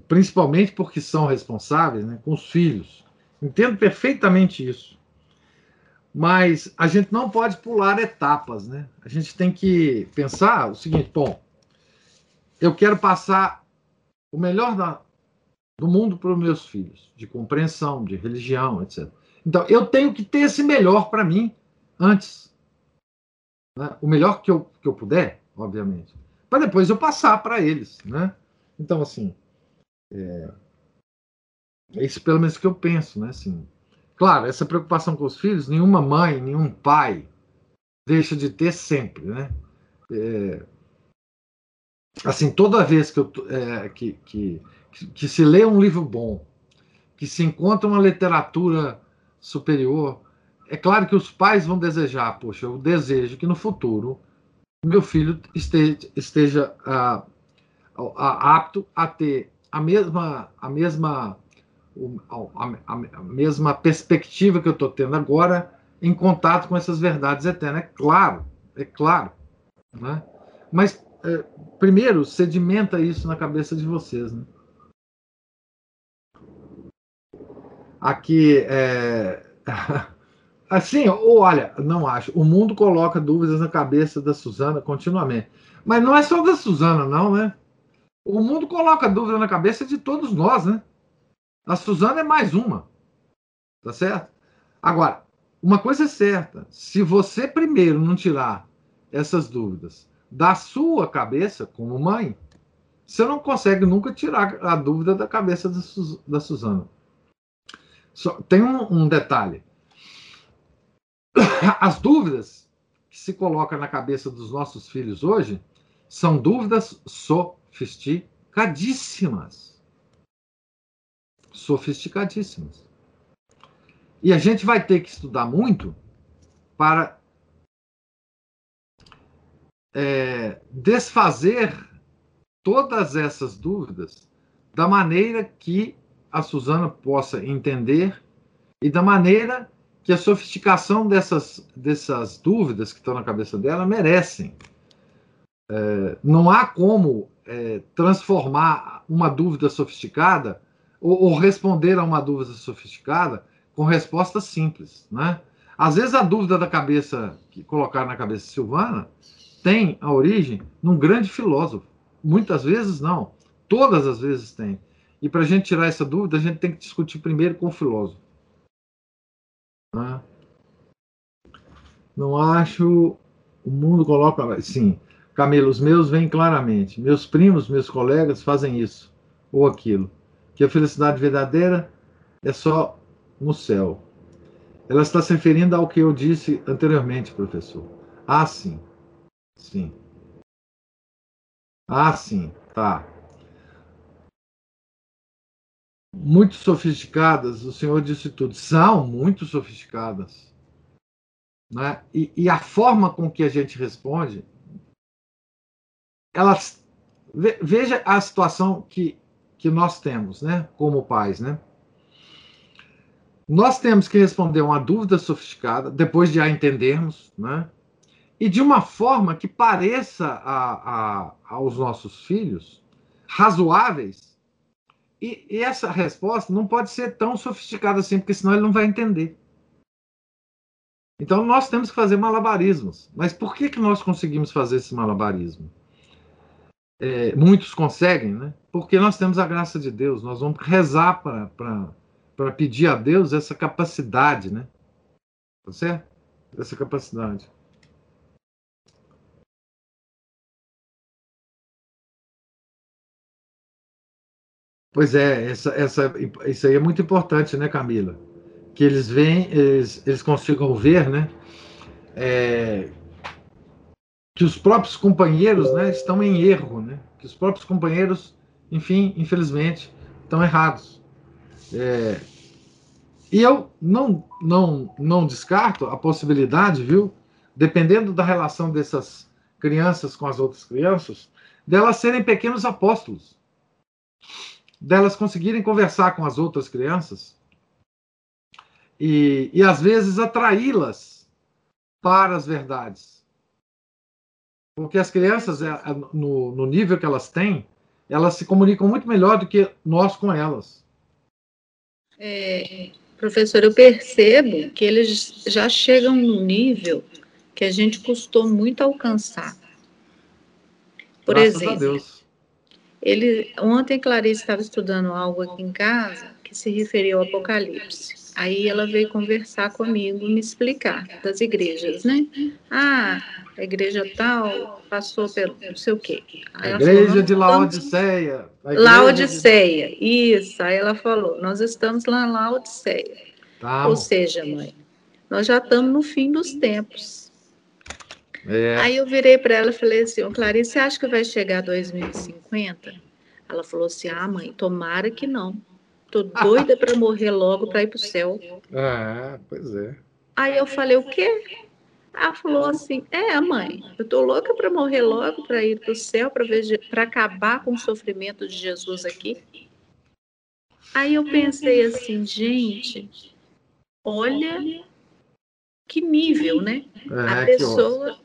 principalmente porque são responsáveis, né, com os filhos. Entendo perfeitamente isso. Mas a gente não pode pular etapas, né? A gente tem que pensar o seguinte: bom, eu quero passar o melhor da, do mundo para os meus filhos, de compreensão, de religião, etc. Então, eu tenho que ter esse melhor para mim antes. Né? O melhor que eu, que eu puder, obviamente. Para depois eu passar para eles. Né? Então, assim. É, é isso pelo menos que eu penso, né? Assim, Claro, essa preocupação com os filhos, nenhuma mãe, nenhum pai deixa de ter sempre, né? É, assim, toda vez que, eu, é, que, que, que, se lê um livro bom, que se encontra uma literatura superior, é claro que os pais vão desejar, poxa, eu desejo que no futuro meu filho esteja, esteja ah, ah, apto a ter a mesma, a mesma a, a, mesma perspectiva que eu estou tendo agora em contato com essas verdades eternas. É claro, é claro. Né? Mas, é, primeiro, sedimenta isso na cabeça de vocês. Né? Aqui, é... assim, olha, não acho. O mundo coloca dúvidas na cabeça da Suzana continuamente. Mas não é só da Suzana, não, né? O mundo coloca dúvida na cabeça de todos nós, né? A Suzana é mais uma. Tá certo? Agora, uma coisa é certa: se você primeiro não tirar essas dúvidas da sua cabeça, como mãe, você não consegue nunca tirar a dúvida da cabeça da Suzana. Só, tem um, um detalhe: as dúvidas que se colocam na cabeça dos nossos filhos hoje são dúvidas sofisticadíssimas sofisticadíssimas. E a gente vai ter que estudar muito para é, desfazer todas essas dúvidas da maneira que a Suzana possa entender e da maneira que a sofisticação dessas, dessas dúvidas que estão na cabeça dela merecem. É, não há como é, transformar uma dúvida sofisticada ou, ou responder a uma dúvida sofisticada com resposta simples, né? Às vezes a dúvida da cabeça que colocar na cabeça de Silvana tem a origem num grande filósofo. Muitas vezes não, todas as vezes tem. E para a gente tirar essa dúvida, a gente tem que discutir primeiro com o filósofo. Né? Não acho. O mundo coloca. Sim, Camilo, os meus vêm claramente. Meus primos, meus colegas fazem isso ou aquilo que a felicidade verdadeira é só no céu. Ela está se referindo ao que eu disse anteriormente, professor. Ah, sim. Sim. Ah, sim. Tá. Muito sofisticadas, o senhor disse tudo. São muito sofisticadas. Né? E, e a forma com que a gente responde, elas. Veja a situação que que nós temos, né, como pais, né? Nós temos que responder uma dúvida sofisticada depois de a entendermos, né? E de uma forma que pareça a, a, aos nossos filhos razoáveis. E, e essa resposta não pode ser tão sofisticada assim, porque senão ele não vai entender. Então nós temos que fazer malabarismos. Mas por que, que nós conseguimos fazer esse malabarismo? é, muitos conseguem, né? Porque nós temos a graça de Deus, nós vamos rezar para pedir a Deus essa capacidade, né? Tá certo? Essa capacidade. Pois é, essa, essa, isso aí é muito importante, né, Camila? Que eles veem, eles, eles consigam ver, né? É, que os próprios companheiros né, estão em erro, né? Que os próprios companheiros, enfim, infelizmente, estão errados. É, e eu não, não, não descarto a possibilidade, viu? Dependendo da relação dessas crianças com as outras crianças, delas serem pequenos apóstolos delas conseguirem conversar com as outras crianças e, e às vezes atraí-las para as verdades. Porque as crianças, é, é, no, no nível que elas têm, elas se comunicam muito melhor do que nós com elas.
É, professor, eu percebo que eles já chegam no nível que a gente custou muito alcançar. Por Graças exemplo, ele, ontem Clarice estava estudando algo aqui em casa que se referia ao Apocalipse. Aí ela veio conversar comigo, me explicar das igrejas, né? Ah, a igreja tal passou pelo não sei o quê.
Aí a igreja falou, de Laodiceia.
Laodiceia, de... isso. Aí ela falou, nós estamos lá em Laodiceia. Tá. Ou seja, mãe, nós já estamos no fim dos tempos. É. Aí eu virei para ela e falei assim, oh, Clarice, você acha que vai chegar 2050? Ela falou assim, ah, mãe, tomara que não. Tô doida para morrer logo para ir para o céu.
Ah, pois é.
Aí eu falei, o quê? Ela falou assim, é, mãe, eu tô louca para morrer logo para ir para o céu, para acabar com o sofrimento de Jesus aqui. Aí eu pensei assim, gente, olha que nível, né? A pessoa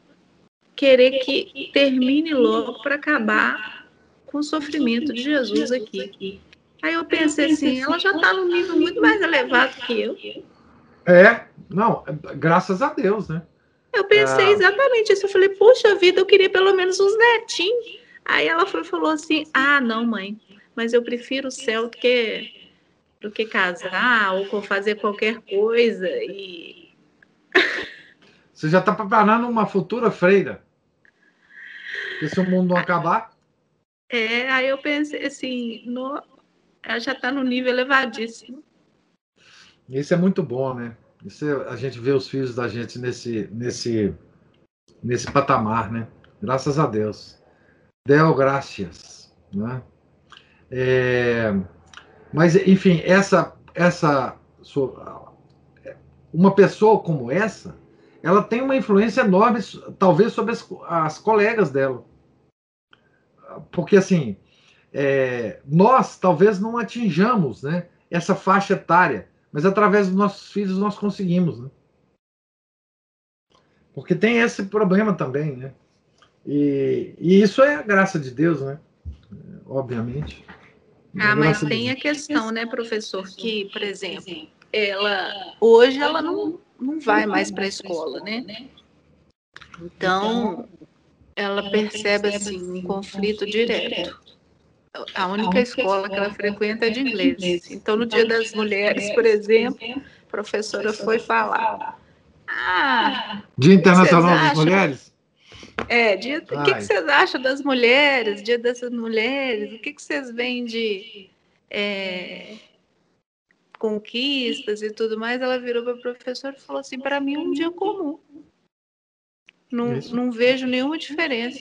querer que termine logo para acabar com o sofrimento de Jesus aqui. Aí eu pensei assim, ela já está num nível muito mais elevado que eu.
É, não, graças a Deus, né?
Eu pensei é... exatamente isso. Eu falei, puxa vida, eu queria pelo menos uns netinhos. Aí ela foi, falou assim: ah, não, mãe, mas eu prefiro o céu do que, do que casar ou fazer qualquer coisa. E.
Você já está preparando uma futura freira. Porque se o mundo não acabar.
É, aí eu pensei assim, no, ela já está no nível elevadíssimo.
Isso é muito bom, né? Isso é, a gente vê os filhos da gente nesse, nesse, nesse patamar, né? Graças a Deus. Deu graças, né? É, mas, enfim, essa, essa uma pessoa como essa, ela tem uma influência enorme, talvez, sobre as, as colegas dela. Porque, assim, é, nós talvez não atinjamos né, essa faixa etária, mas através dos nossos filhos nós conseguimos. Né? Porque tem esse problema também, né? E, e isso é a graça de Deus, né? Obviamente.
Ah, mas tem a questão, né, professor, que, por exemplo, ela hoje ela não não vai mais para a escola, né? Então, ela percebe assim um conflito direto. A única escola que ela frequenta é de inglês. Então, no Dia das Mulheres, por exemplo, a professora foi falar:
Ah, Dia Internacional das Mulheres?
É, dia, o que, que, vocês acham das mulheres, dia dessas mulheres? O que, que vocês veem de é, conquistas e tudo mais, ela virou para a professora e falou assim: para mim, um dia comum. Não, não vejo nenhuma diferença.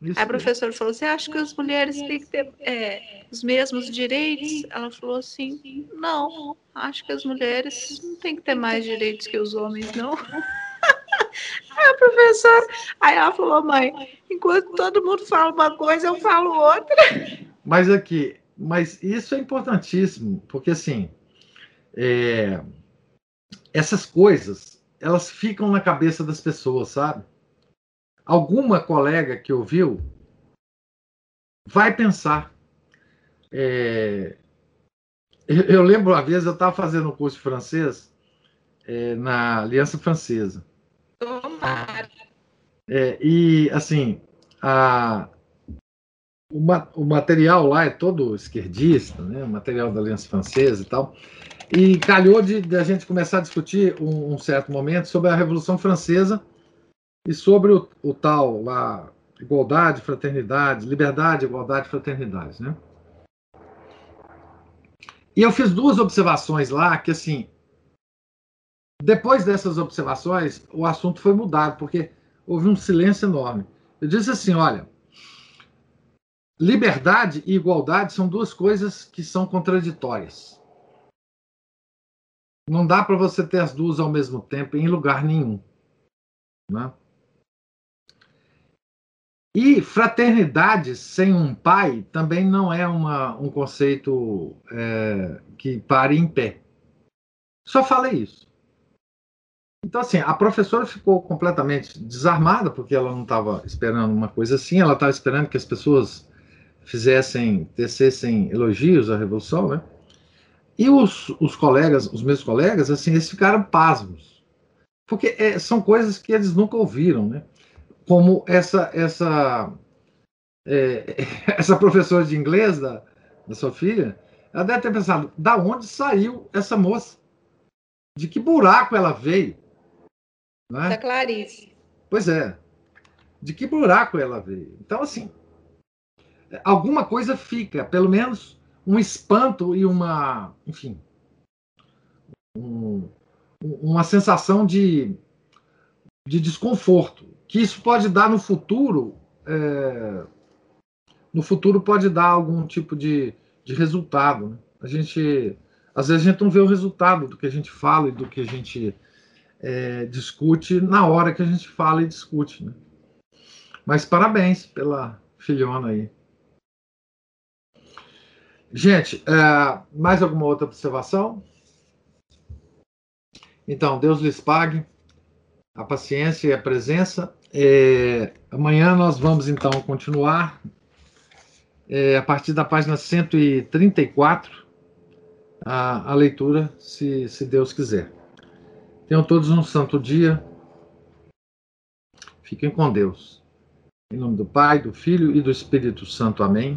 Isso a professora falou: Você acha que as mulheres têm que ter é, os mesmos direitos? Ela falou assim: Não, acho que as mulheres não têm que ter mais direitos que os homens, não. Aí a professora, aí ela falou: Mãe, enquanto todo mundo fala uma coisa, eu falo outra.
Mas aqui, mas isso é importantíssimo, porque assim, é, essas coisas elas ficam na cabeça das pessoas, sabe? Alguma colega que ouviu vai pensar. É, eu, eu, lembro uma vez eu estava fazendo um curso de francês é, na Aliança Francesa. É, e assim, a, o, o, material lá é todo esquerdista, né? O material da Aliança Francesa e tal. E calhou de, de a gente começar a discutir um, um, certo momento sobre a Revolução Francesa e sobre o, o tal lá igualdade, fraternidade, liberdade, igualdade, fraternidade, né? E eu fiz duas observações lá que, assim, depois dessas observações, o assunto foi mudado, porque houve um silêncio enorme. Eu disse assim: olha, liberdade e igualdade são duas coisas que são contraditórias. Não dá para você ter as duas ao mesmo tempo em lugar nenhum. Né? E fraternidade sem um pai também não é uma, um conceito é, que pare em pé. Só falei isso. Então, assim, a professora ficou completamente desarmada, porque ela não estava esperando uma coisa assim, ela estava esperando que as pessoas fizessem, tecessem elogios à Revolução, né? E os, os colegas, os meus colegas, assim, eles ficaram pasmos, porque é, são coisas que eles nunca ouviram, né? Como essa, essa, é, essa professora de inglês da, da sua filha, ela deve ter pensado, da onde saiu essa moça? De que buraco ela veio?
Né? Da Clarice.
Pois é. De que buraco ela veio? Então, assim, alguma coisa fica, pelo menos um espanto e uma, enfim, um, uma sensação de, de desconforto, que isso pode dar no futuro, é, no futuro pode dar algum tipo de, de resultado. Né? A gente, às vezes a gente não vê o resultado do que a gente fala e do que a gente é, discute na hora que a gente fala e discute. Né? Mas parabéns pela filhona aí. Gente, é, mais alguma outra observação? Então, Deus lhes pague a paciência e a presença. É, amanhã nós vamos então continuar é, a partir da página 134 a, a leitura, se, se Deus quiser. Tenham todos um santo dia. Fiquem com Deus. Em nome do Pai, do Filho e do Espírito Santo. Amém.